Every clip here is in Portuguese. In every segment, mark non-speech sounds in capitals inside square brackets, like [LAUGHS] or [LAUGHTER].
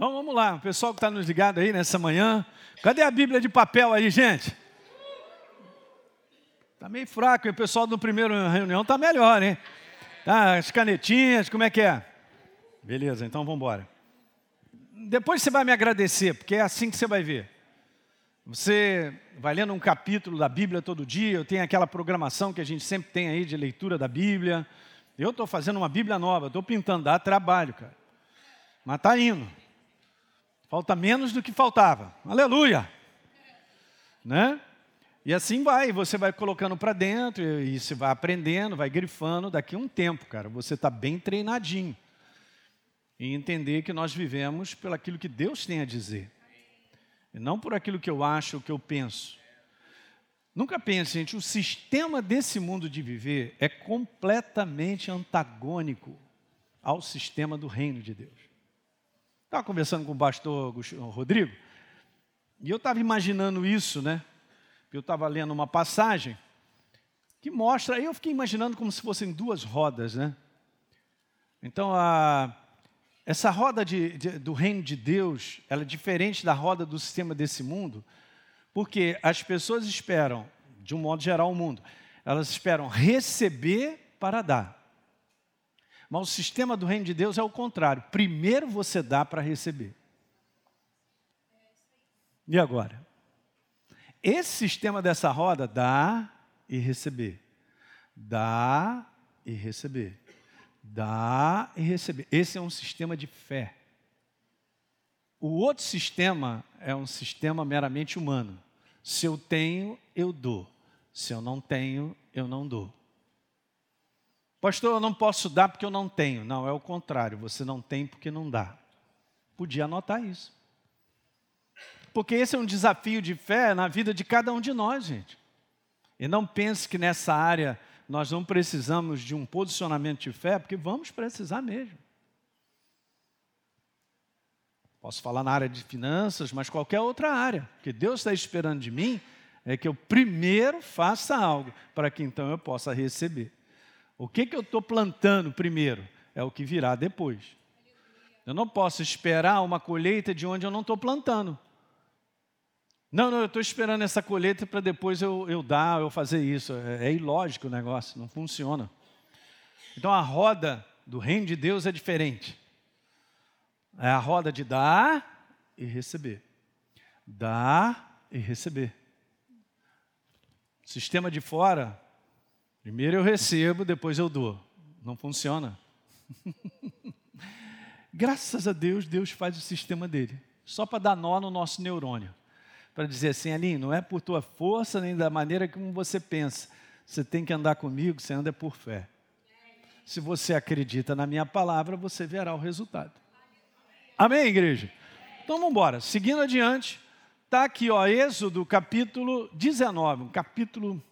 Então vamos lá, o pessoal que está nos ligado aí nessa manhã. Cadê a Bíblia de papel aí, gente? Está meio fraco, o pessoal do primeiro reunião está melhor, hein? Tá, as canetinhas, como é que é? Beleza, então vamos embora. Depois você vai me agradecer, porque é assim que você vai ver. Você vai lendo um capítulo da Bíblia todo dia, eu tenho aquela programação que a gente sempre tem aí de leitura da Bíblia. Eu estou fazendo uma Bíblia nova, estou pintando, dá trabalho, cara. Mas está indo. Falta menos do que faltava. Aleluia! Né? E assim vai, você vai colocando para dentro, e você vai aprendendo, vai grifando. Daqui a um tempo, cara, você está bem treinadinho. E entender que nós vivemos pelo aquilo que Deus tem a dizer. E não por aquilo que eu acho, o que eu penso. Nunca pense, gente, o sistema desse mundo de viver é completamente antagônico ao sistema do reino de Deus. Estava conversando com o pastor Rodrigo, e eu estava imaginando isso, né? Eu estava lendo uma passagem que mostra, eu fiquei imaginando como se fossem duas rodas, né? Então, a, essa roda de, de, do reino de Deus, ela é diferente da roda do sistema desse mundo, porque as pessoas esperam, de um modo geral, o mundo, elas esperam receber para dar. Mas o sistema do reino de Deus é o contrário. Primeiro você dá para receber. E agora? Esse sistema dessa roda dá e receber. Dá e receber. Dá e receber. Esse é um sistema de fé. O outro sistema é um sistema meramente humano. Se eu tenho, eu dou. Se eu não tenho, eu não dou. Pastor, eu não posso dar porque eu não tenho. Não, é o contrário. Você não tem porque não dá. Podia anotar isso. Porque esse é um desafio de fé na vida de cada um de nós, gente. E não pense que nessa área nós não precisamos de um posicionamento de fé, porque vamos precisar mesmo. Posso falar na área de finanças, mas qualquer outra área. O que Deus está esperando de mim é que eu primeiro faça algo, para que então eu possa receber. O que, que eu estou plantando primeiro? É o que virá depois. Eu não posso esperar uma colheita de onde eu não estou plantando. Não, não, eu estou esperando essa colheita para depois eu, eu dar, eu fazer isso. É, é ilógico o negócio, não funciona. Então a roda do reino de Deus é diferente. É a roda de dar e receber. Dar e receber. Sistema de fora, primeiro eu recebo, depois eu dou. Não funciona. [LAUGHS] Graças a Deus, Deus faz o sistema dele, só para dar nó no nosso neurônio para dizer assim, Aline, não é por tua força nem da maneira como você pensa. Você tem que andar comigo, você anda por fé. Se você acredita na minha palavra, você verá o resultado. Amém, igreja? Então vamos embora. Seguindo adiante, está aqui, ó, Êxodo capítulo 19, um capítulo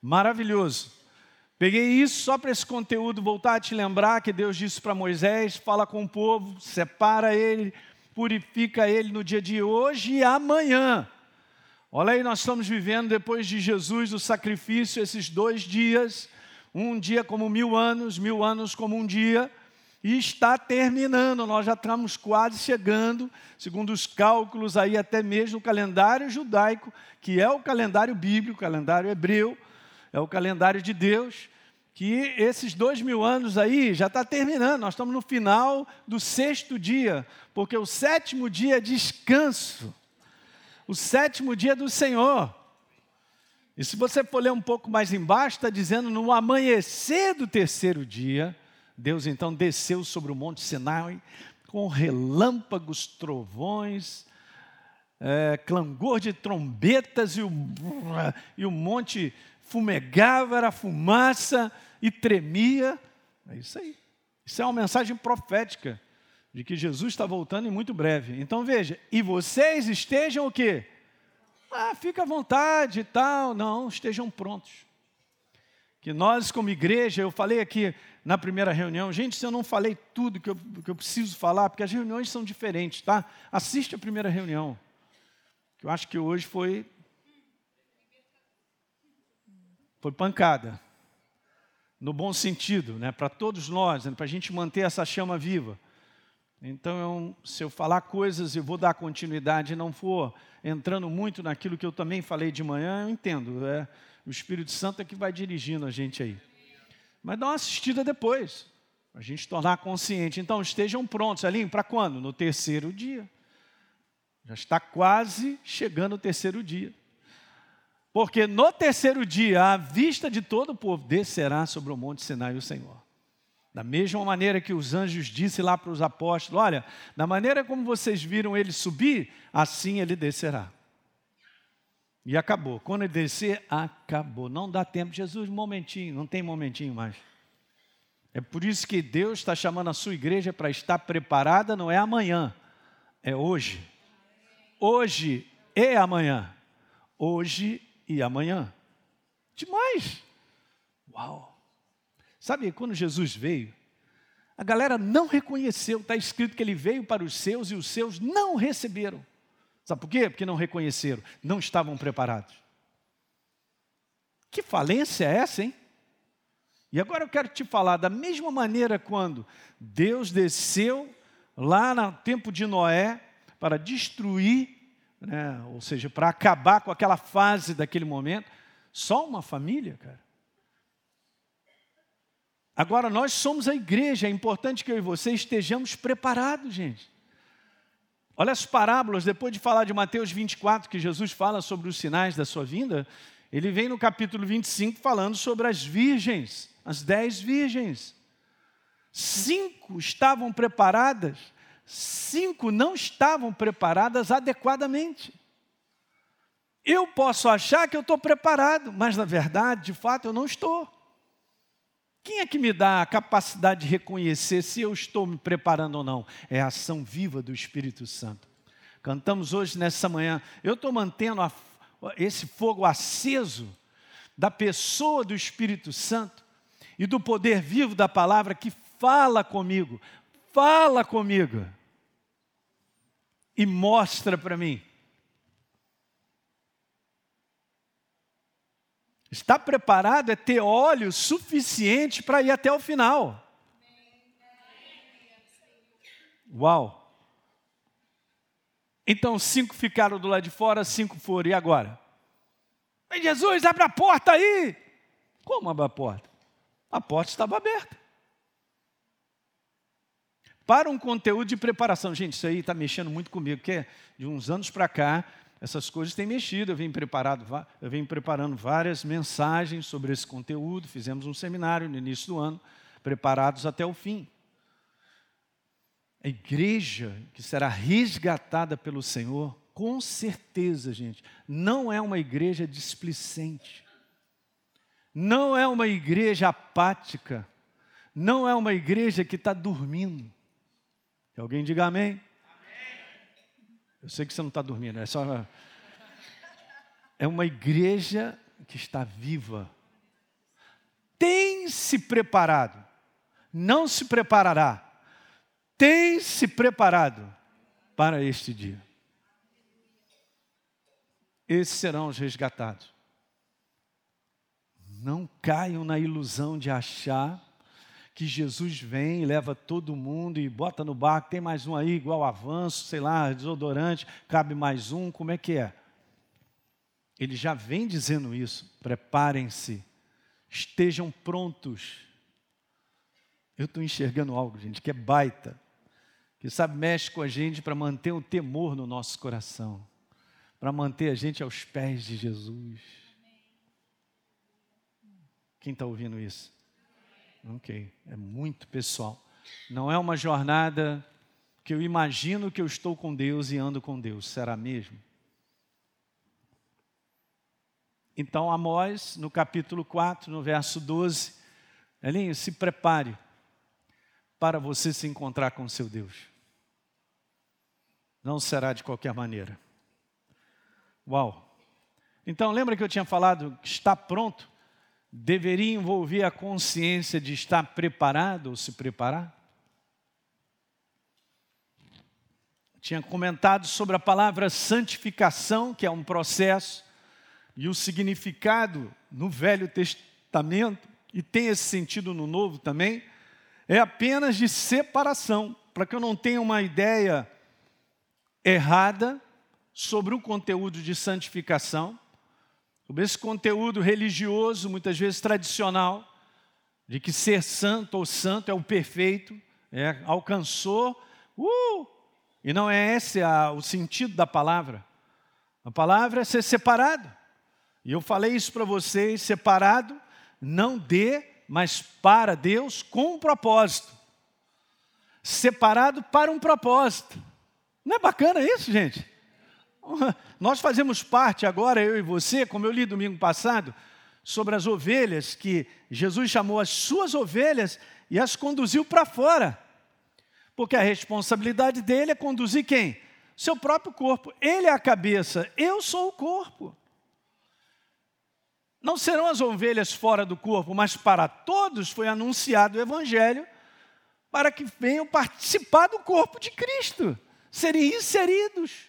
maravilhoso. Peguei isso só para esse conteúdo voltar a te lembrar que Deus disse para Moisés: fala com o povo, separa ele, purifica ele no dia de hoje e amanhã. Olha aí, nós estamos vivendo depois de Jesus o sacrifício, esses dois dias, um dia como mil anos, mil anos como um dia, e está terminando, nós já estamos quase chegando, segundo os cálculos aí, até mesmo o calendário judaico, que é o calendário bíblico, o calendário hebreu, é o calendário de Deus, que esses dois mil anos aí já está terminando, nós estamos no final do sexto dia, porque o sétimo dia é descanso o sétimo dia do Senhor. E se você for ler um pouco mais embaixo, está dizendo: no amanhecer do terceiro dia, Deus então desceu sobre o monte Sinai com relâmpagos, trovões, é, clangor de trombetas, e o, e o monte fumegava, era fumaça e tremia. É isso aí. Isso é uma mensagem profética de que Jesus está voltando em muito breve. Então veja, e vocês estejam o quê? Ah, fica à vontade e tal. Não, estejam prontos. Que nós, como igreja, eu falei aqui na primeira reunião, gente, se eu não falei tudo que eu, que eu preciso falar, porque as reuniões são diferentes, tá? Assiste a primeira reunião. Que eu acho que hoje foi. Foi pancada. No bom sentido, né? Para todos nós, né? para a gente manter essa chama viva. Então, se eu falar coisas e vou dar continuidade e não for entrando muito naquilo que eu também falei de manhã, eu entendo. É, o Espírito Santo é que vai dirigindo a gente aí. Mas dá uma assistida depois, para a gente tornar consciente. Então, estejam prontos, ali para quando? No terceiro dia. Já está quase chegando o terceiro dia. Porque no terceiro dia, à vista de todo o povo, descerá sobre o monte Sinai o Senhor. Da mesma maneira que os anjos disse lá para os apóstolos: Olha, da maneira como vocês viram ele subir, assim ele descerá. E acabou. Quando ele descer, acabou. Não dá tempo. Jesus, momentinho, não tem momentinho mais. É por isso que Deus está chamando a sua igreja para estar preparada, não é amanhã, é hoje. Hoje e amanhã. Hoje e amanhã. Demais! Uau! Sabe, quando Jesus veio, a galera não reconheceu, está escrito que ele veio para os seus e os seus não receberam. Sabe por quê? Porque não reconheceram, não estavam preparados. Que falência é essa, hein? E agora eu quero te falar da mesma maneira quando Deus desceu lá no tempo de Noé para destruir né? ou seja, para acabar com aquela fase daquele momento. Só uma família, cara. Agora, nós somos a igreja, é importante que eu e você estejamos preparados, gente. Olha as parábolas, depois de falar de Mateus 24, que Jesus fala sobre os sinais da sua vinda, ele vem no capítulo 25 falando sobre as virgens, as dez virgens. Cinco estavam preparadas cinco não estavam preparadas adequadamente. Eu posso achar que eu estou preparado, mas na verdade, de fato, eu não estou. Quem é que me dá a capacidade de reconhecer se eu estou me preparando ou não? É a ação viva do Espírito Santo. Cantamos hoje, nessa manhã, eu estou mantendo a, esse fogo aceso da pessoa do Espírito Santo e do poder vivo da palavra que fala comigo, fala comigo e mostra para mim. Está preparado é ter óleo suficiente para ir até o final. Uau! Então cinco ficaram do lado de fora, cinco foram. E agora? Jesus, abre a porta aí! Como abre a porta? A porta estava aberta para um conteúdo de preparação. Gente, isso aí está mexendo muito comigo, porque de uns anos para cá, essas coisas têm mexido. Eu venho, preparado, eu venho preparando várias mensagens sobre esse conteúdo, fizemos um seminário no início do ano, preparados até o fim. A igreja que será resgatada pelo Senhor, com certeza, gente, não é uma igreja displicente, não é uma igreja apática, não é uma igreja que está dormindo. Que alguém diga amém. amém. Eu sei que você não está dormindo, é só. É uma igreja que está viva. Tem se preparado, não se preparará. Tem se preparado para este dia. Esses serão os resgatados. Não caiam na ilusão de achar que Jesus vem, leva todo mundo e bota no barco, tem mais um aí, igual avanço, sei lá, desodorante, cabe mais um, como é que é? Ele já vem dizendo isso, preparem-se, estejam prontos. Eu estou enxergando algo, gente, que é baita, que sabe, mexe com a gente para manter o temor no nosso coração, para manter a gente aos pés de Jesus. Quem está ouvindo isso? Ok, é muito pessoal. Não é uma jornada que eu imagino que eu estou com Deus e ando com Deus. Será mesmo? Então, Amós, no capítulo 4, no verso 12, Elinho, se prepare para você se encontrar com seu Deus. Não será de qualquer maneira. Uau! Então, lembra que eu tinha falado que está pronto? Deveria envolver a consciência de estar preparado ou se preparar? Tinha comentado sobre a palavra santificação, que é um processo, e o significado no Velho Testamento, e tem esse sentido no Novo também, é apenas de separação. para que eu não tenha uma ideia errada sobre o conteúdo de santificação, sobre esse conteúdo religioso, muitas vezes tradicional, de que ser santo ou santo é o perfeito, é, alcançou, uh, e não é esse a, o sentido da palavra. A palavra é ser separado. E eu falei isso para vocês: separado, não de, mas para Deus, com um propósito. Separado para um propósito. Não é bacana isso, gente? [LAUGHS] Nós fazemos parte agora, eu e você, como eu li domingo passado, sobre as ovelhas, que Jesus chamou as suas ovelhas e as conduziu para fora. Porque a responsabilidade dele é conduzir quem? Seu próprio corpo. Ele é a cabeça, eu sou o corpo. Não serão as ovelhas fora do corpo, mas para todos foi anunciado o Evangelho para que venham participar do corpo de Cristo, serem inseridos,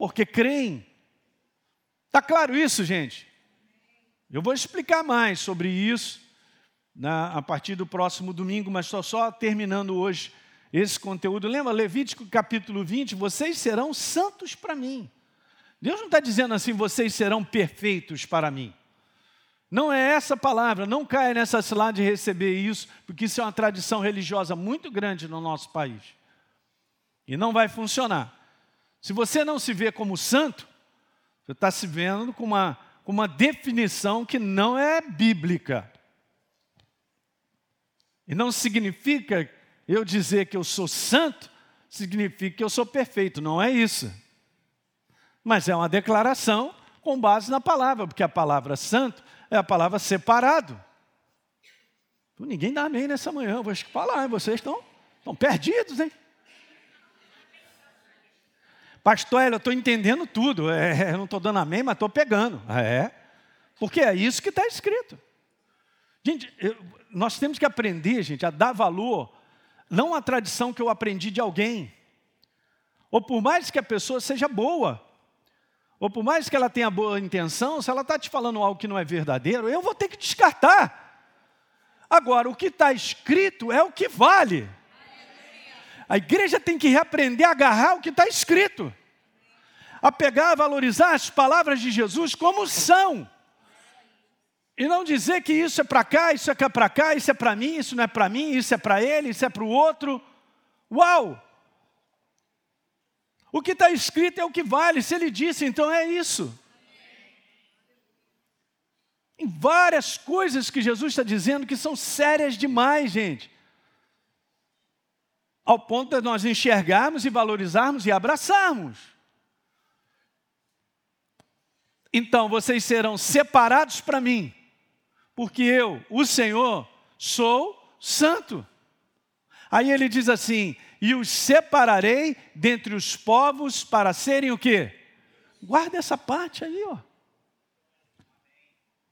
porque creem. Está claro isso, gente? Eu vou explicar mais sobre isso na, a partir do próximo domingo, mas estou só terminando hoje esse conteúdo. Lembra Levítico capítulo 20? Vocês serão santos para mim. Deus não está dizendo assim, vocês serão perfeitos para mim. Não é essa palavra, não caia nessa cilada de receber isso, porque isso é uma tradição religiosa muito grande no nosso país. E não vai funcionar. Se você não se vê como santo, você está se vendo com uma, com uma definição que não é bíblica. E não significa eu dizer que eu sou santo, significa que eu sou perfeito, não é isso. Mas é uma declaração com base na palavra, porque a palavra santo é a palavra separado. Então, ninguém dá amém nessa manhã, eu vou falar, vocês estão, estão perdidos, hein? Pastor, eu estou entendendo tudo, é, eu não estou dando amém, mas estou pegando. Ah, é, porque é isso que está escrito. Gente, eu, nós temos que aprender, gente, a dar valor, não à tradição que eu aprendi de alguém, ou por mais que a pessoa seja boa, ou por mais que ela tenha boa intenção, se ela está te falando algo que não é verdadeiro, eu vou ter que descartar. Agora, o que está escrito é o que vale. A igreja tem que reaprender a agarrar o que está escrito, a pegar, a valorizar as palavras de Jesus como são, e não dizer que isso é para cá, isso é para cá, isso é para mim, isso não é para mim, isso é para ele, isso é para o outro. Uau! O que está escrito é o que vale. Se ele disse, então é isso. Tem várias coisas que Jesus está dizendo que são sérias demais, gente. Ao ponto de nós enxergarmos e valorizarmos e abraçarmos. Então vocês serão separados para mim, porque eu, o Senhor, sou santo. Aí ele diz assim: e os separarei dentre os povos para serem o quê? Guarda essa parte aí, ó.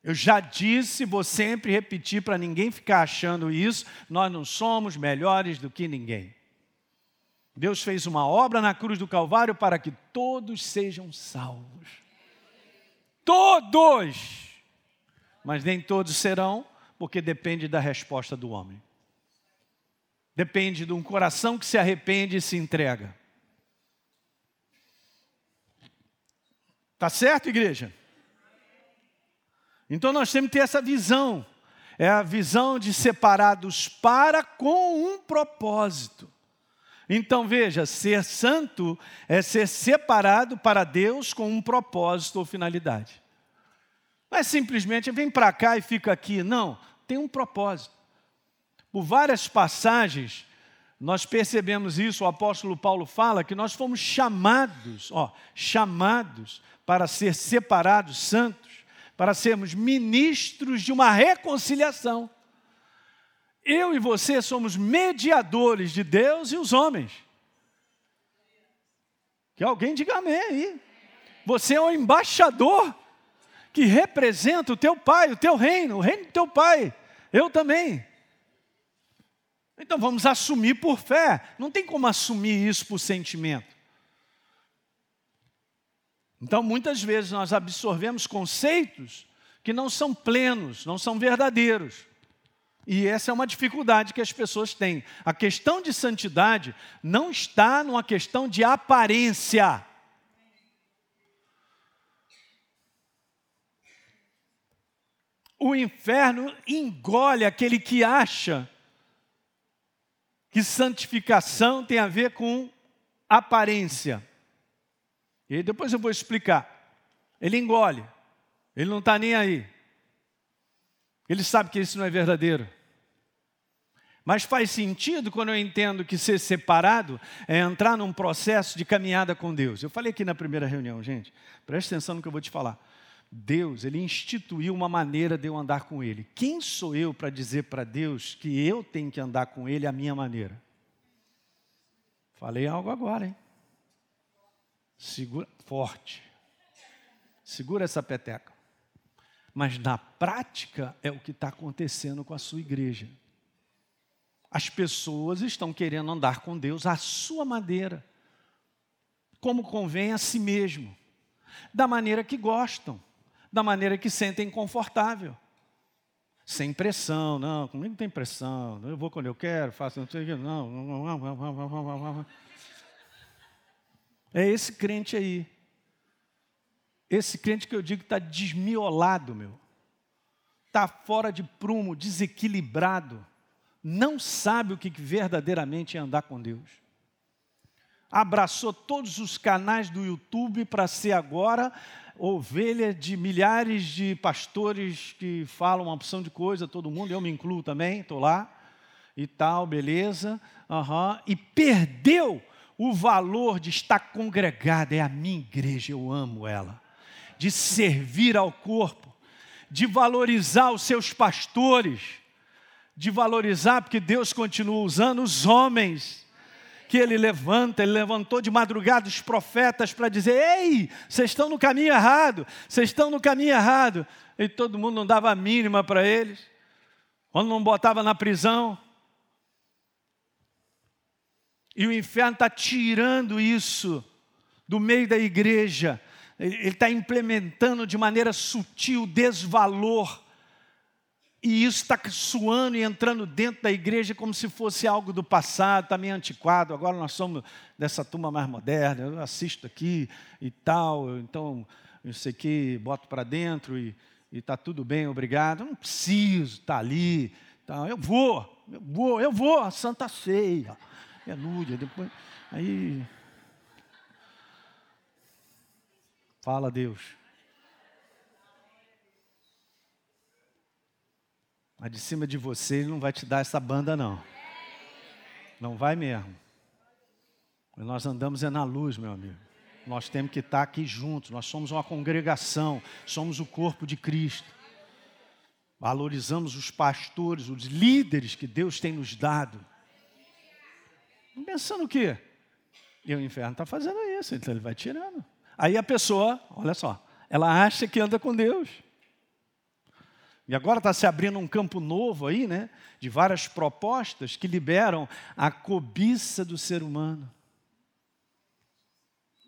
Eu já disse, vou sempre repetir para ninguém ficar achando isso, nós não somos melhores do que ninguém. Deus fez uma obra na cruz do Calvário para que todos sejam salvos. Todos! Mas nem todos serão, porque depende da resposta do homem. Depende de um coração que se arrepende e se entrega. Tá certo, igreja? Então nós temos que ter essa visão. É a visão de separados para com um propósito. Então veja, ser santo é ser separado para Deus com um propósito ou finalidade. Não é simplesmente vem para cá e fica aqui. Não, tem um propósito. Por várias passagens, nós percebemos isso, o apóstolo Paulo fala que nós fomos chamados, ó, chamados para ser separados santos, para sermos ministros de uma reconciliação. Eu e você somos mediadores de Deus e os homens. Que alguém diga amém aí. Você é o embaixador que representa o teu pai, o teu reino, o reino do teu pai. Eu também. Então vamos assumir por fé. Não tem como assumir isso por sentimento. Então muitas vezes nós absorvemos conceitos que não são plenos, não são verdadeiros. E essa é uma dificuldade que as pessoas têm. A questão de santidade não está numa questão de aparência. O inferno engole aquele que acha que santificação tem a ver com aparência. E depois eu vou explicar. Ele engole, ele não está nem aí. Ele sabe que isso não é verdadeiro. Mas faz sentido quando eu entendo que ser separado é entrar num processo de caminhada com Deus. Eu falei aqui na primeira reunião, gente, preste atenção no que eu vou te falar. Deus, ele instituiu uma maneira de eu andar com ele. Quem sou eu para dizer para Deus que eu tenho que andar com ele à minha maneira? Falei algo agora, hein? Segura forte. Segura essa peteca. Mas na prática é o que está acontecendo com a sua igreja. As pessoas estão querendo andar com Deus à sua maneira, como convém a si mesmo, da maneira que gostam da maneira que sentem confortável. Sem pressão, não, comigo não tem pressão, eu vou quando eu quero, faço, não sei o que, não. É esse crente aí. Esse crente que eu digo está desmiolado, meu. Está fora de prumo, desequilibrado. Não sabe o que verdadeiramente é andar com Deus. Abraçou todos os canais do YouTube para ser agora ovelha de milhares de pastores que falam uma opção de coisa, todo mundo, eu me incluo também, estou lá, e tal, beleza, uhum, e perdeu o valor de estar congregado, é a minha igreja, eu amo ela, de servir ao corpo, de valorizar os seus pastores, de valorizar, porque Deus continua usando os homens que ele levanta, ele levantou de madrugada os profetas para dizer: Ei, vocês estão no caminho errado, vocês estão no caminho errado. E todo mundo não dava a mínima para eles, quando não botava na prisão. E o inferno está tirando isso do meio da igreja, ele está implementando de maneira sutil desvalor e isso está suando e entrando dentro da igreja como se fosse algo do passado, está meio antiquado. Agora nós somos dessa turma mais moderna. Eu assisto aqui e tal, então eu sei que boto para dentro e está tudo bem, obrigado. Eu não preciso estar tá ali. Tá. Eu vou, eu vou, eu vou, a Santa Ceia. Aleluia. Depois, aí. Fala, Deus. Mas de cima de você ele não vai te dar essa banda, não. Não vai mesmo. Nós andamos é na luz, meu amigo. Nós temos que estar aqui juntos. Nós somos uma congregação, somos o corpo de Cristo. Valorizamos os pastores, os líderes que Deus tem nos dado. Pensando o quê? E o inferno está fazendo isso, então ele vai tirando. Aí a pessoa, olha só, ela acha que anda com Deus. E agora está se abrindo um campo novo aí, né? De várias propostas que liberam a cobiça do ser humano.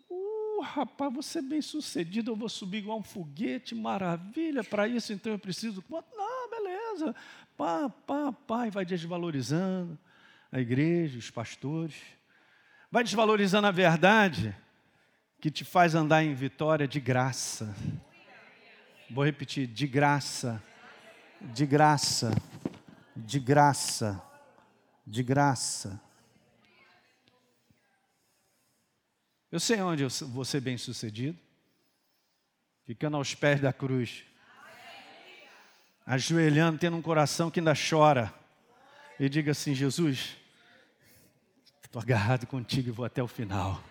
Uh, rapaz, vou ser bem sucedido, eu vou subir igual um foguete, maravilha, para isso então eu preciso. Não, beleza. Pá, pá, pá, e vai desvalorizando a igreja, os pastores. Vai desvalorizando a verdade que te faz andar em vitória de graça. Vou repetir, de graça de graça, de graça, de graça. Eu sei onde eu vou ser bem sucedido. Ficando aos pés da cruz. Ajoelhando, tendo um coração que ainda chora. E diga assim: Jesus, estou agarrado contigo e vou até o final.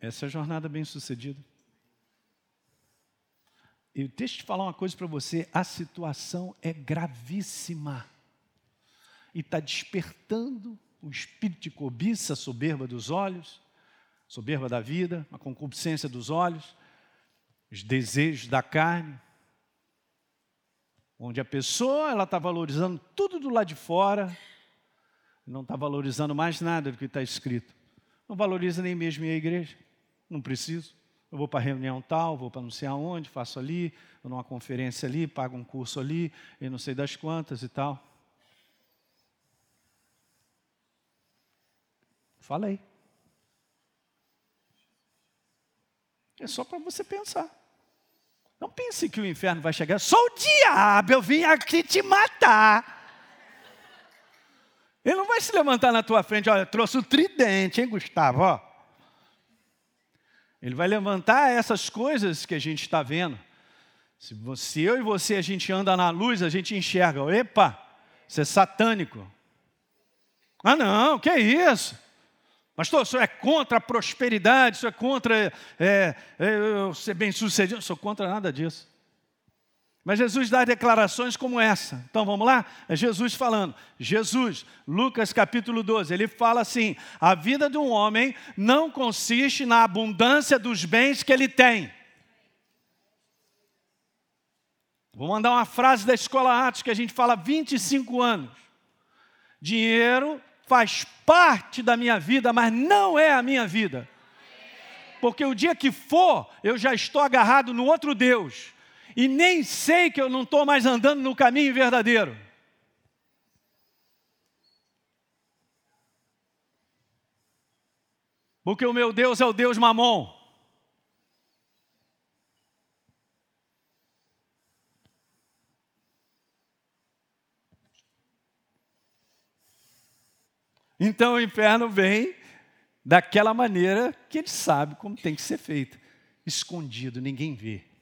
Essa é a jornada bem sucedida. E deixa eu te falar uma coisa para você: a situação é gravíssima. E está despertando o espírito de cobiça, soberba dos olhos, soberba da vida, a concupiscência dos olhos, os desejos da carne. Onde a pessoa ela está valorizando tudo do lado de fora, não está valorizando mais nada do que está escrito. Não valoriza nem mesmo a igreja. Não preciso. Eu vou para reunião tal, vou para não sei aonde, faço ali, vou numa conferência ali, pago um curso ali, e não sei das quantas e tal. Falei. É só para você pensar. Não pense que o inferno vai chegar. Sou o diabo, eu vim aqui te matar. Ele não vai se levantar na tua frente, olha, trouxe o tridente, hein, Gustavo? Ó. Ele vai levantar essas coisas que a gente está vendo. Se você, eu e você, a gente anda na luz, a gente enxerga. Epa, isso é satânico. Ah, não, que é isso? Pastor, isso é contra a prosperidade, isso é contra é, é, ser bem sucedido. Não sou contra nada disso. Mas Jesus dá declarações como essa. Então vamos lá? É Jesus falando. Jesus, Lucas capítulo 12, ele fala assim: a vida de um homem não consiste na abundância dos bens que ele tem. Vou mandar uma frase da escola Atos que a gente fala há 25 anos. Dinheiro faz parte da minha vida, mas não é a minha vida. Porque o dia que for, eu já estou agarrado no outro Deus e nem sei que eu não estou mais andando no caminho verdadeiro. Porque o meu Deus é o Deus mamon. Então o inferno vem daquela maneira que ele sabe como tem que ser feito, escondido, ninguém vê.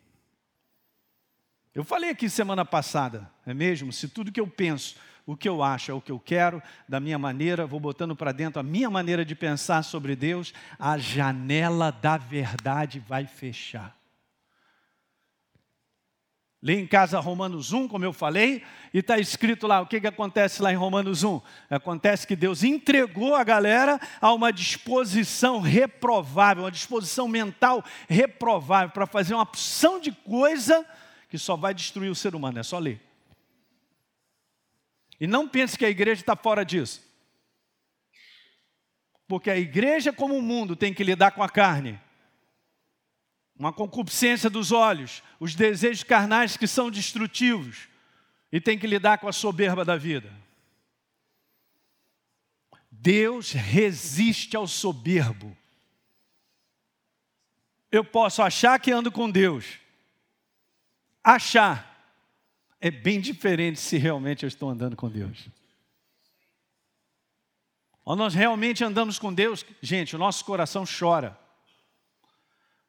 Eu falei aqui semana passada, é mesmo? Se tudo que eu penso, o que eu acho é o que eu quero, da minha maneira, vou botando para dentro a minha maneira de pensar sobre Deus, a janela da verdade vai fechar. Lê em casa Romanos 1, como eu falei, e está escrito lá, o que, que acontece lá em Romanos 1? Acontece que Deus entregou a galera a uma disposição reprovável, uma disposição mental reprovável, para fazer uma opção de coisa que só vai destruir o ser humano, é só ler. E não pense que a igreja está fora disso. Porque a igreja, como o mundo, tem que lidar com a carne, uma concupiscência dos olhos, os desejos carnais que são destrutivos, e tem que lidar com a soberba da vida. Deus resiste ao soberbo. Eu posso achar que ando com Deus, achar é bem diferente se realmente eu estou andando com Deus. Ou nós realmente andamos com Deus, gente, o nosso coração chora.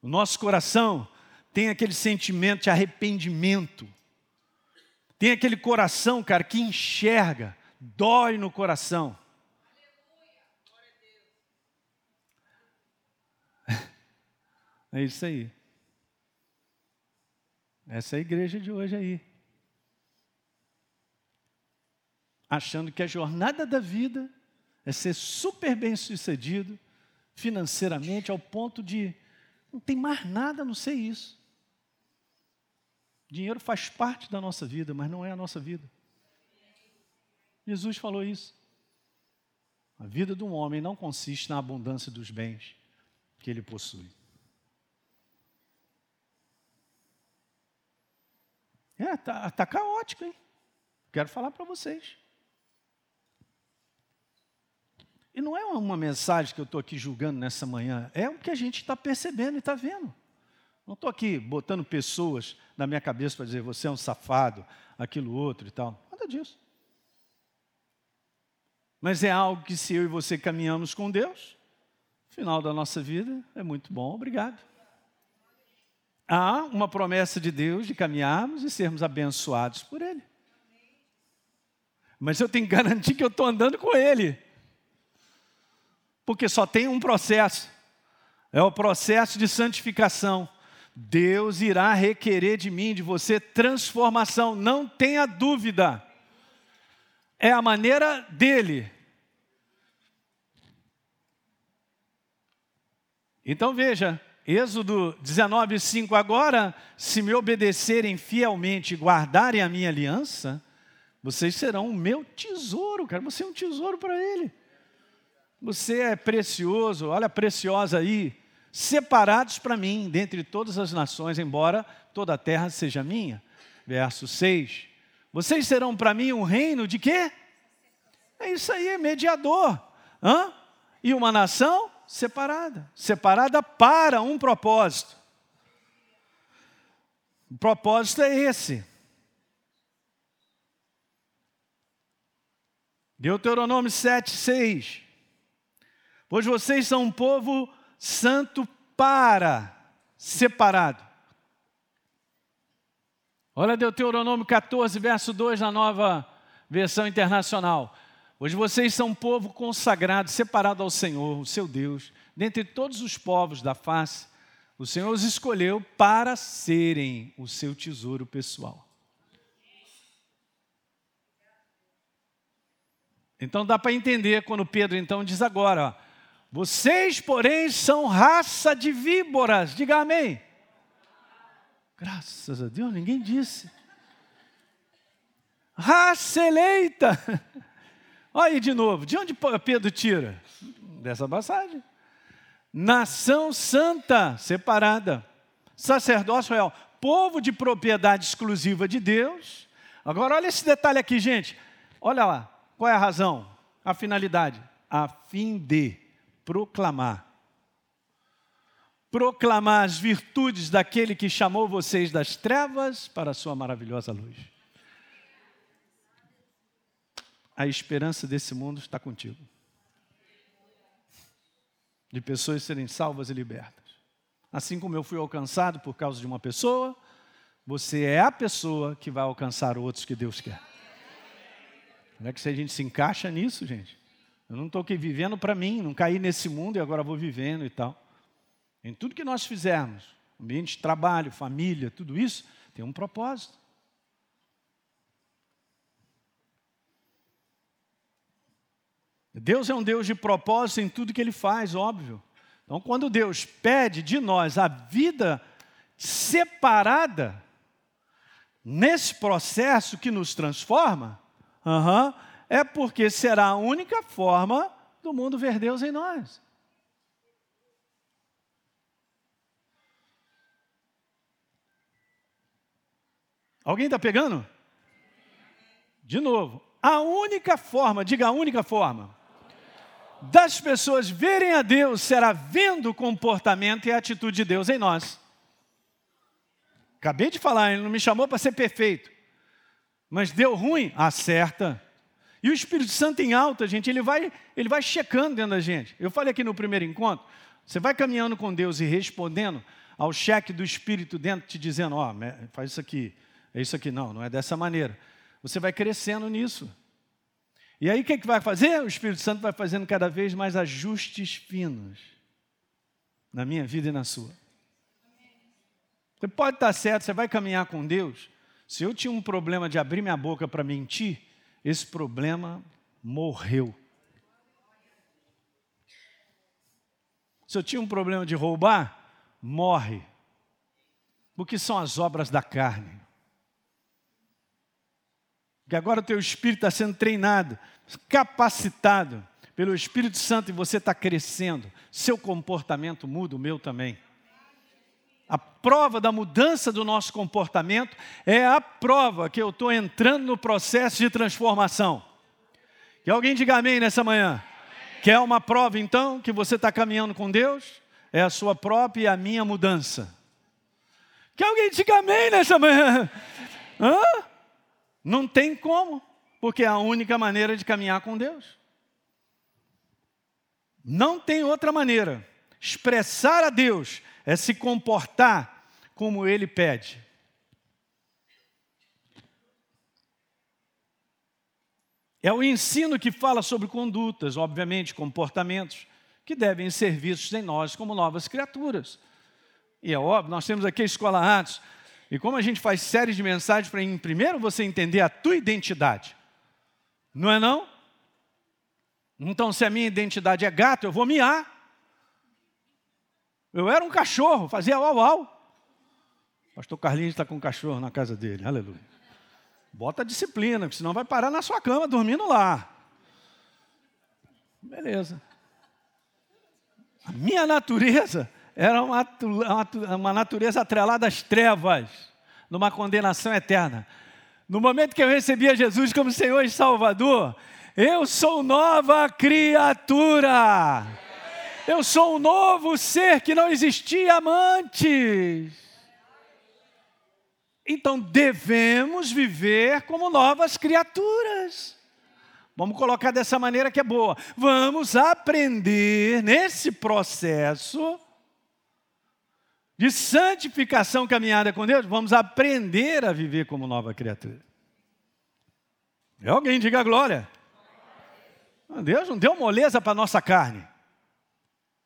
O nosso coração tem aquele sentimento de arrependimento. Tem aquele coração, cara, que enxerga, dói no coração. [LAUGHS] É isso aí. Essa é a igreja de hoje aí. Achando que a jornada da vida é ser super bem sucedido financeiramente ao ponto de não tem mais nada a não ser isso. Dinheiro faz parte da nossa vida, mas não é a nossa vida. Jesus falou isso. A vida de um homem não consiste na abundância dos bens que ele possui. É, tá, tá caótico, hein? Quero falar para vocês. E não é uma mensagem que eu estou aqui julgando nessa manhã, é o que a gente está percebendo e está vendo. Não estou aqui botando pessoas na minha cabeça para dizer você é um safado, aquilo outro e tal. Nada disso. Mas é algo que se eu e você caminhamos com Deus, final da nossa vida é muito bom, obrigado há uma promessa de Deus de caminharmos e sermos abençoados por Ele. Mas eu tenho que garantir que eu estou andando com Ele. Porque só tem um processo. É o processo de santificação. Deus irá requerer de mim, de você, transformação. Não tenha dúvida. É a maneira dele. Então veja, Êxodo 19, 5. Agora, se me obedecerem fielmente e guardarem a minha aliança, vocês serão o meu tesouro, cara. Você é um tesouro para Ele. Você é precioso, olha preciosa aí. separados para mim, dentre todas as nações, embora toda a terra seja minha. Verso 6. Vocês serão para mim um reino de quê? É isso aí, mediador. Hã? E uma nação separada separada para um propósito. O propósito é esse. Deuteronômio 7, 6. Pois vocês são um povo santo para, separado. Olha Deuteronômio 14, verso 2 na nova versão internacional. Hoje vocês são um povo consagrado, separado ao Senhor, o seu Deus, dentre todos os povos da face, o Senhor os escolheu para serem o seu tesouro pessoal. Então dá para entender quando Pedro então diz agora, ó, vocês, porém, são raça de víboras. Diga amém. Graças a Deus, ninguém disse. Raça eleita. [LAUGHS] Olha aí de novo, de onde Pedro tira? Dessa passagem. Nação santa, separada. Sacerdócio real, povo de propriedade exclusiva de Deus. Agora, olha esse detalhe aqui, gente. Olha lá, qual é a razão? A finalidade. A fim de proclamar proclamar as virtudes daquele que chamou vocês das trevas para a sua maravilhosa luz. A esperança desse mundo está contigo. De pessoas serem salvas e libertas. Assim como eu fui alcançado por causa de uma pessoa, você é a pessoa que vai alcançar outros que Deus quer. Não é que se a gente se encaixa nisso, gente? Eu não estou aqui vivendo para mim, não caí nesse mundo e agora vou vivendo e tal. Em tudo que nós fizermos, ambiente de trabalho, família, tudo isso, tem um propósito. Deus é um Deus de propósito em tudo que Ele faz, óbvio. Então, quando Deus pede de nós a vida separada, nesse processo que nos transforma, é porque será a única forma do mundo ver Deus em nós. Alguém está pegando? De novo. A única forma, diga a única forma, das pessoas verem a Deus será vendo o comportamento e a atitude de Deus em nós. Acabei de falar, ele não me chamou para ser perfeito. Mas deu ruim, acerta. E o Espírito Santo em alta, gente, ele vai, ele vai checando dentro da gente. Eu falei aqui no primeiro encontro, você vai caminhando com Deus e respondendo ao cheque do Espírito dentro, te dizendo, ó, oh, faz isso aqui, é isso aqui, não, não é dessa maneira. Você vai crescendo nisso. E aí o que, é que vai fazer? O Espírito Santo vai fazendo cada vez mais ajustes finos na minha vida e na sua. Você pode estar certo, você vai caminhar com Deus. Se eu tinha um problema de abrir minha boca para mentir, esse problema morreu. Se eu tinha um problema de roubar, morre. Porque são as obras da carne que agora o teu espírito está sendo treinado, capacitado pelo Espírito Santo e você está crescendo, seu comportamento muda, o meu também. A prova da mudança do nosso comportamento é a prova que eu estou entrando no processo de transformação. Que alguém diga amém nessa manhã. Amém. Quer uma prova então que você está caminhando com Deus? É a sua própria e a minha mudança. Que alguém diga amém nessa manhã. Hã? Não tem como, porque é a única maneira de caminhar com Deus. Não tem outra maneira. Expressar a Deus é se comportar como Ele pede. É o ensino que fala sobre condutas, obviamente, comportamentos, que devem ser vistos em nós como novas criaturas. E é óbvio, nós temos aqui a Escola Atos, e como a gente faz séries de mensagens para primeiro você entender a tua identidade. Não é não? Então, se a minha identidade é gato, eu vou miar. Eu era um cachorro, fazia uau uau. Pastor Carlinhos está com um cachorro na casa dele, aleluia. Bota disciplina, porque senão vai parar na sua cama dormindo lá. Beleza. A minha natureza Era uma, uma natureza atrelada às trevas, numa condenação eterna. No momento que eu recebia Jesus como Senhor e Salvador, eu sou nova criatura. Eu sou um novo ser que não existia antes. Então devemos viver como novas criaturas. Vamos colocar dessa maneira que é boa. Vamos aprender nesse processo de santificação caminhada com Deus, vamos aprender a viver como nova criatura. E alguém diga glória. Deus não deu moleza para a nossa carne.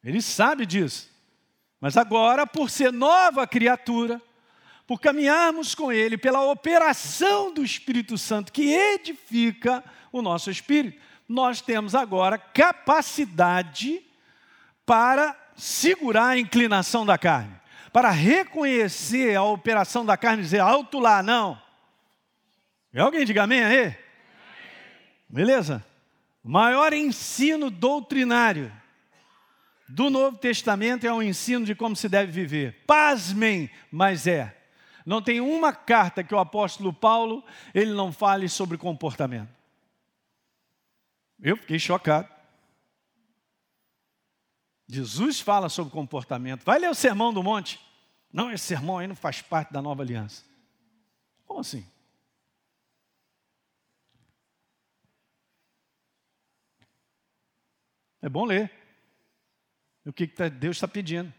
Ele sabe disso. Mas agora, por ser nova criatura, por caminharmos com Ele, pela operação do Espírito Santo que edifica o nosso espírito, nós temos agora capacidade para segurar a inclinação da carne, para reconhecer a operação da carne e dizer alto lá, não. Alguém diga amém aí? Beleza? O maior ensino doutrinário do Novo Testamento é o ensino de como se deve viver. Pasmem, mas é. Não tem uma carta que o apóstolo Paulo ele não fale sobre comportamento. Eu fiquei chocado. Jesus fala sobre comportamento. Vai ler o sermão do monte. Não, esse sermão aí não faz parte da nova aliança. Como assim? É bom ler. O que tá, Deus está pedindo.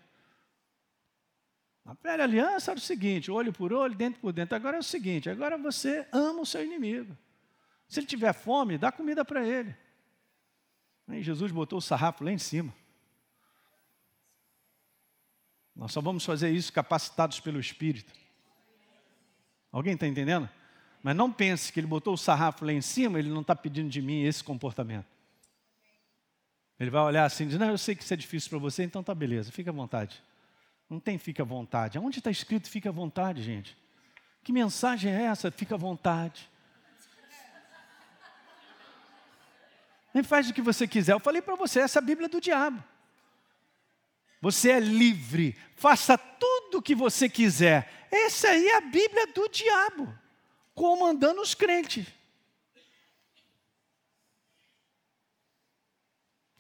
A velha aliança era o seguinte: olho por olho, dentro por dentro. Agora é o seguinte: agora você ama o seu inimigo. Se ele tiver fome, dá comida para ele. Aí Jesus botou o sarrafo lá em cima. Nós só vamos fazer isso capacitados pelo Espírito. Alguém está entendendo? Mas não pense que ele botou o sarrafo lá em cima, ele não está pedindo de mim esse comportamento. Ele vai olhar assim e dizer, não, eu sei que isso é difícil para você, então tá beleza, fica à vontade. Não tem fica à vontade. Onde está escrito fica à vontade, gente? Que mensagem é essa? Fica à vontade. Nem faz o que você quiser. Eu falei para você, essa é a Bíblia do diabo. Você é livre, faça tudo o que você quiser. Essa aí é a Bíblia do diabo, comandando os crentes.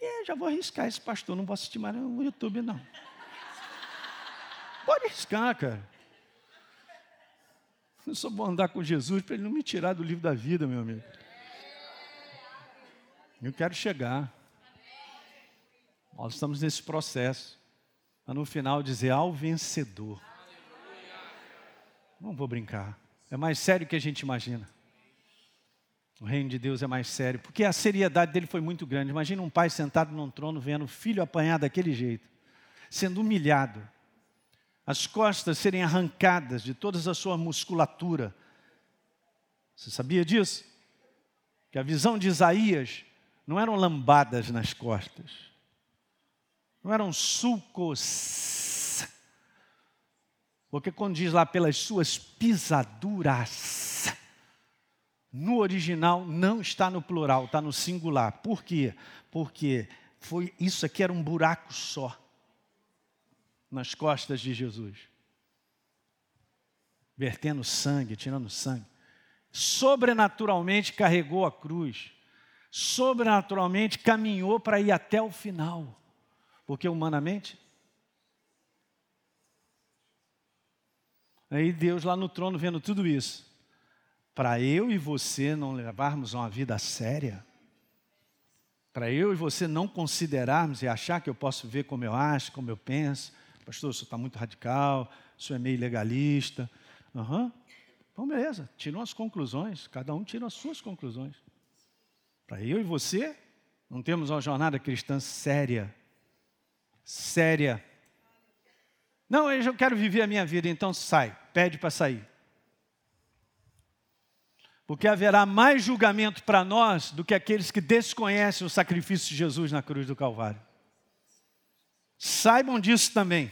E já vou arriscar esse pastor, não vou assistir mais no YouTube, não. Pode arriscar, cara. Eu só vou andar com Jesus para ele não me tirar do livro da vida, meu amigo. Eu quero chegar. Nós estamos nesse processo. Para no final dizer ao vencedor. Não vou brincar. É mais sério que a gente imagina. O reino de Deus é mais sério, porque a seriedade dele foi muito grande. Imagina um pai sentado num trono vendo o filho apanhar daquele jeito, sendo humilhado, as costas serem arrancadas de toda a sua musculatura. Você sabia disso? Que a visão de Isaías não eram lambadas nas costas, não eram sulcos, porque quando diz lá pelas suas pisaduras, no original não está no plural, está no singular. Por quê? Porque foi isso aqui era um buraco só nas costas de Jesus. Vertendo sangue, tirando sangue. Sobrenaturalmente carregou a cruz sobrenaturalmente caminhou para ir até o final. Porque humanamente. Aí Deus lá no trono vendo tudo isso. Para eu e você não levarmos uma vida séria, para eu e você não considerarmos e achar que eu posso ver como eu acho, como eu penso, pastor, isso está muito radical, isso é meio legalista. Uhum. Então, beleza, tiram as conclusões, cada um tira as suas conclusões. Para eu e você, não temos uma jornada cristã séria. Séria. Não, eu quero viver a minha vida, então sai, pede para sair. Porque haverá mais julgamento para nós do que aqueles que desconhecem o sacrifício de Jesus na cruz do Calvário. Saibam disso também.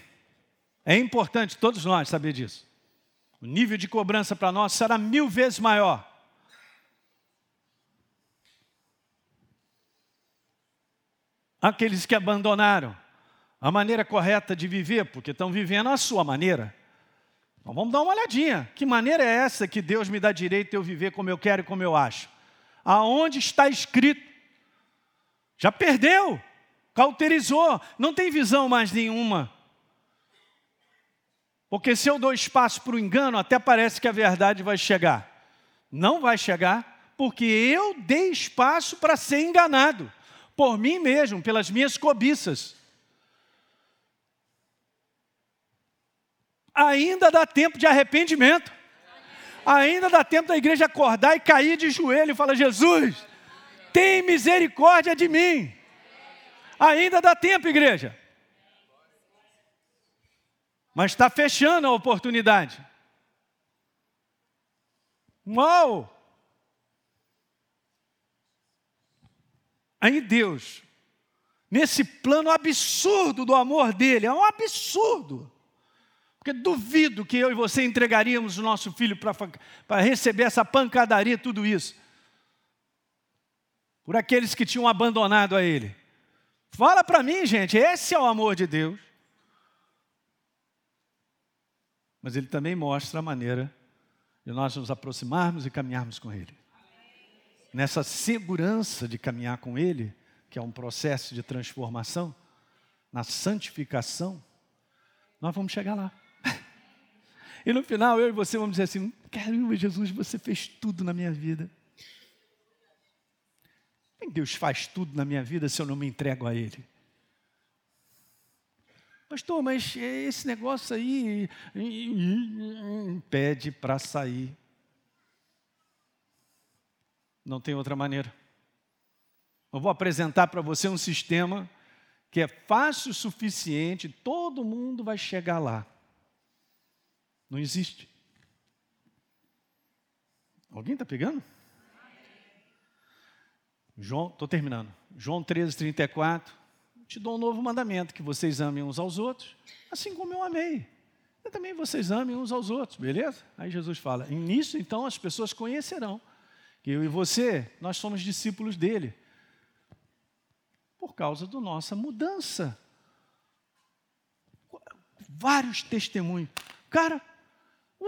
É importante todos nós saber disso. O nível de cobrança para nós será mil vezes maior aqueles que abandonaram, a maneira correta de viver, porque estão vivendo a sua maneira. Então vamos dar uma olhadinha. Que maneira é essa que Deus me dá direito de eu viver como eu quero e como eu acho? Aonde está escrito? Já perdeu, cauterizou, não tem visão mais nenhuma. Porque se eu dou espaço para o engano, até parece que a verdade vai chegar. Não vai chegar, porque eu dei espaço para ser enganado por mim mesmo, pelas minhas cobiças. Ainda dá tempo de arrependimento. Ainda dá tempo da igreja acordar e cair de joelho e falar: Jesus, tem misericórdia de mim. Ainda dá tempo, igreja. Mas está fechando a oportunidade. Uau! Aí Deus, nesse plano absurdo do amor dele, é um absurdo. Porque duvido que eu e você entregaríamos o nosso filho para receber essa pancadaria, tudo isso. Por aqueles que tinham abandonado a ele. Fala para mim, gente, esse é o amor de Deus. mas ele também mostra a maneira de nós nos aproximarmos e caminharmos com ele. Nessa segurança de caminhar com ele, que é um processo de transformação, na santificação, nós vamos chegar lá. E no final eu e você vamos dizer assim: caramba, Jesus, você fez tudo na minha vida. Deus faz tudo na minha vida se eu não me entrego a Ele? Pastor, mas esse negócio aí pede para sair. Não tem outra maneira. Eu vou apresentar para você um sistema que é fácil o suficiente, todo mundo vai chegar lá. Não existe. Alguém está pegando? João, estou terminando. João 13, 34 te dou um novo mandamento: que vocês amem uns aos outros, assim como eu amei. E também vocês amem uns aos outros, beleza? Aí Jesus fala: nisso então as pessoas conhecerão que eu e você, nós somos discípulos dele, por causa da nossa mudança. Vários testemunhos. Cara,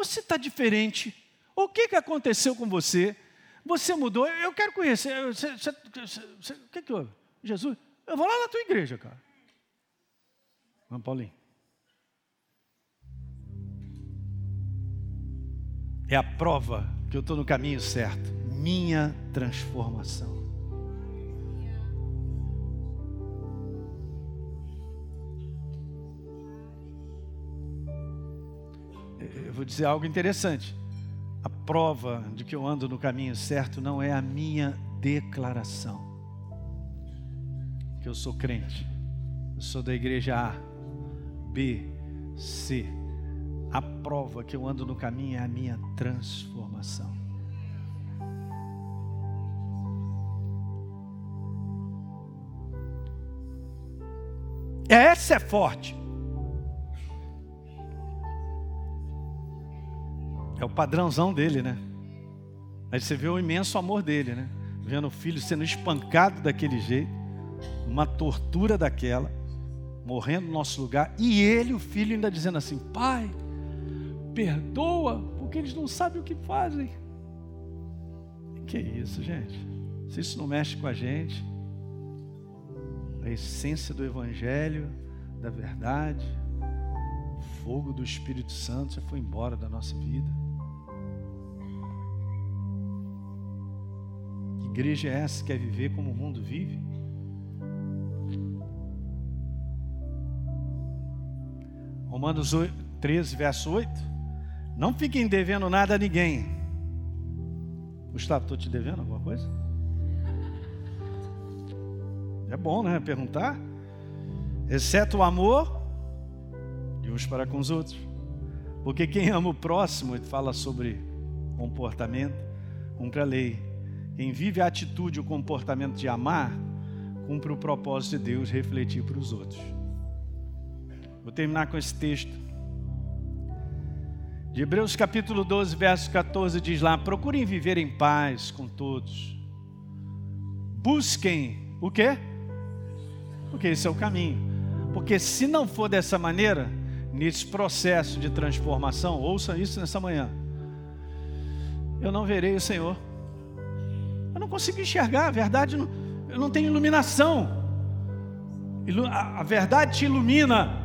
você está diferente. O que, que aconteceu com você? Você mudou. Eu quero conhecer. Você, você, você, o que, que houve? Jesus, eu vou lá na tua igreja, cara. Vamos, Paulinho. É a prova que eu estou no caminho certo. Minha transformação. Eu vou dizer algo interessante. A prova de que eu ando no caminho certo não é a minha declaração que eu sou crente. Eu sou da igreja A, B, C. A prova que eu ando no caminho é a minha transformação. Essa é forte. É o padrãozão dele, né? Aí você vê o imenso amor dele, né? Vendo o filho sendo espancado daquele jeito uma tortura daquela, morrendo no nosso lugar, e ele, o filho, ainda dizendo assim: Pai, perdoa, porque eles não sabem o que fazem. Que isso, gente? Se isso não mexe com a gente, a essência do Evangelho, da verdade, o fogo do Espírito Santo já foi embora da nossa vida. Igreja é essa que quer viver como o mundo vive? Romanos 13, verso 8. Não fiquem devendo nada a ninguém. Gustavo, estou te devendo alguma coisa? É bom, né? Perguntar. Exceto o amor de uns para com os outros. Porque quem ama o próximo, fala sobre comportamento, cumpre a lei. Quem vive a atitude, o comportamento de amar, cumpre o propósito de Deus refletir para os outros. Vou terminar com esse texto. De Hebreus capítulo 12, verso 14 diz lá: Procurem viver em paz com todos. Busquem o quê? Porque esse é o caminho. Porque se não for dessa maneira, nesse processo de transformação, ouça isso nessa manhã, eu não verei o Senhor. Eu não consigo enxergar, a verdade, não, eu não tenho iluminação. A verdade te ilumina,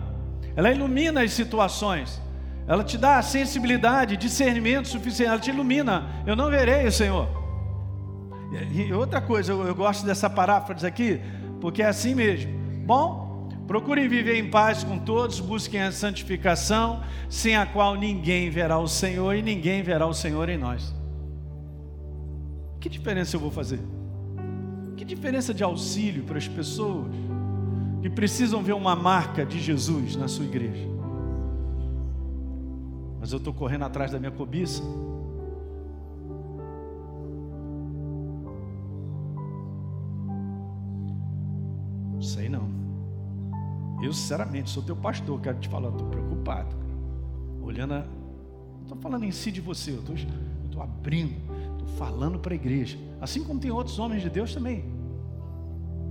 ela ilumina as situações, ela te dá sensibilidade, discernimento suficiente, ela te ilumina. Eu não verei o Senhor. E outra coisa, eu, eu gosto dessa paráfrase aqui, porque é assim mesmo. Bom, procurem viver em paz com todos, busquem a santificação, sem a qual ninguém verá o Senhor e ninguém verá o Senhor em nós. Que diferença eu vou fazer? Que diferença de auxílio para as pessoas que precisam ver uma marca de Jesus na sua igreja? Mas eu estou correndo atrás da minha cobiça. Sei não. Eu, sinceramente, sou teu pastor, quero te falar, estou preocupado. Olhando, a... não estou falando em si de você, eu estou abrindo, estou falando para a igreja. Assim como tem outros homens de Deus também.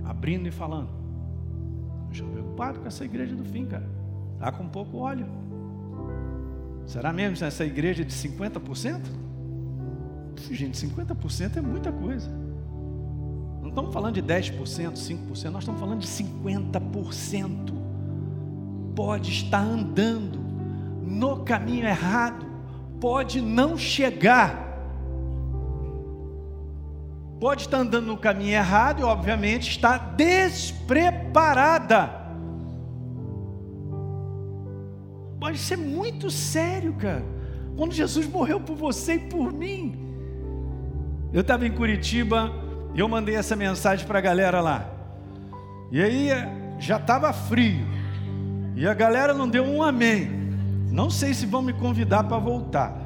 Abrindo e falando. Estou preocupado com essa igreja do fim, cara. Está com pouco óleo. Será mesmo nessa igreja de 50%? Gente, 50% é muita coisa. Não estamos falando de 10%, 5%, nós estamos falando de 50%. Pode estar andando no caminho errado, pode não chegar. Pode estar andando no caminho errado e, obviamente, está despreparada. Pode ser muito sério, cara. Quando Jesus morreu por você e por mim. Eu estava em Curitiba e eu mandei essa mensagem para a galera lá. E aí já estava frio. E a galera não deu um amém. Não sei se vão me convidar para voltar.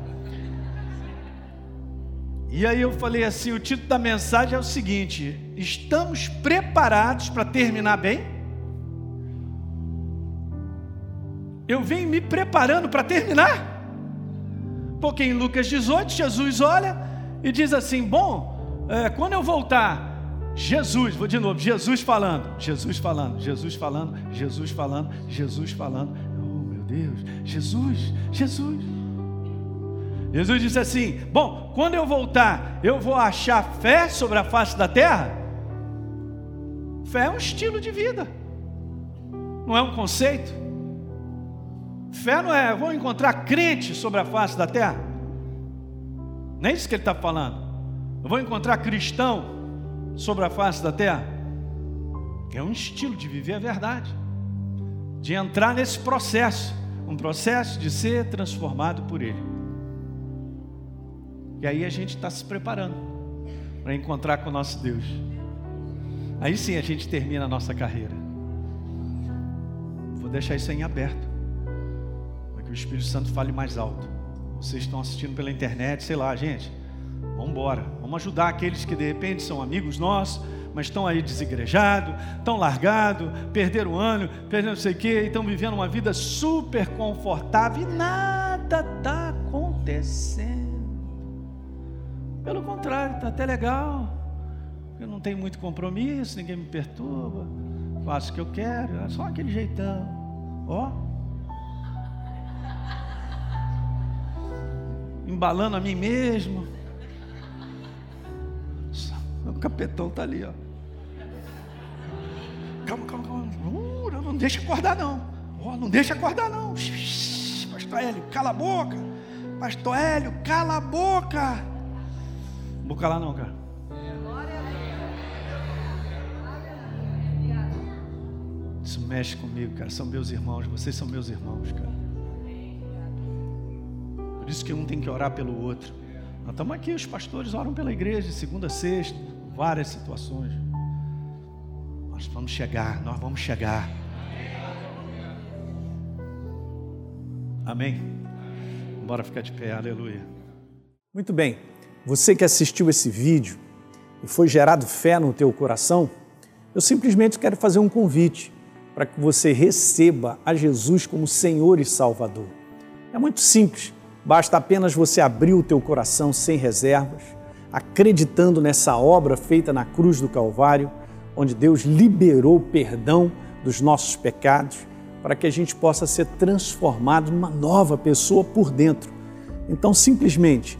E aí eu falei assim: o título da mensagem é o seguinte: estamos preparados para terminar bem? Eu venho me preparando para terminar. Porque em Lucas 18, Jesus olha e diz assim: Bom, é, quando eu voltar, Jesus, vou de novo, Jesus falando, Jesus falando, Jesus falando, Jesus falando, Jesus falando. Oh meu Deus, Jesus, Jesus. Jesus disse assim: Bom, quando eu voltar, eu vou achar fé sobre a face da terra? Fé é um estilo de vida, não é um conceito. Fé não é, vou encontrar crente sobre a face da terra. Não é isso que ele está falando. Eu vou encontrar cristão sobre a face da terra? É um estilo de viver a verdade, de entrar nesse processo, um processo de ser transformado por Ele. E aí a gente está se preparando para encontrar com o nosso Deus. Aí sim a gente termina a nossa carreira. Vou deixar isso em aberto, para que o Espírito Santo fale mais alto. Vocês estão assistindo pela internet, sei lá, gente. Vamos embora. Vamos ajudar aqueles que de repente são amigos nossos, mas estão aí desigrejados, estão largados, perderam o ano, perderam não sei o quê, e estão vivendo uma vida super confortável e nada está acontecendo. Pelo contrário, está até legal. Eu não tenho muito compromisso, ninguém me perturba, faço o que eu quero, é só aquele jeitão. Ó. Embalando a mim mesmo. O capetão está ali, ó. Calma, calma, calma. Uh, não, não deixa acordar, não. Oh, não deixa acordar, não. Pastor Hélio, cala a boca. Pastor Hélio, cala a boca. Vou calar, não, cara. Isso mexe comigo, cara. São meus irmãos. Vocês são meus irmãos, cara. Por isso que um tem que orar pelo outro. Nós estamos aqui, os pastores oram pela igreja, segunda sexta várias situações. Nós vamos chegar, nós vamos chegar. Amém? Bora ficar de pé, aleluia. Muito bem, você que assistiu esse vídeo e foi gerado fé no teu coração, eu simplesmente quero fazer um convite para que você receba a Jesus como Senhor e Salvador. É muito simples, basta apenas você abrir o teu coração sem reservas acreditando nessa obra feita na cruz do Calvário, onde Deus liberou perdão dos nossos pecados, para que a gente possa ser transformado numa nova pessoa por dentro. Então, simplesmente,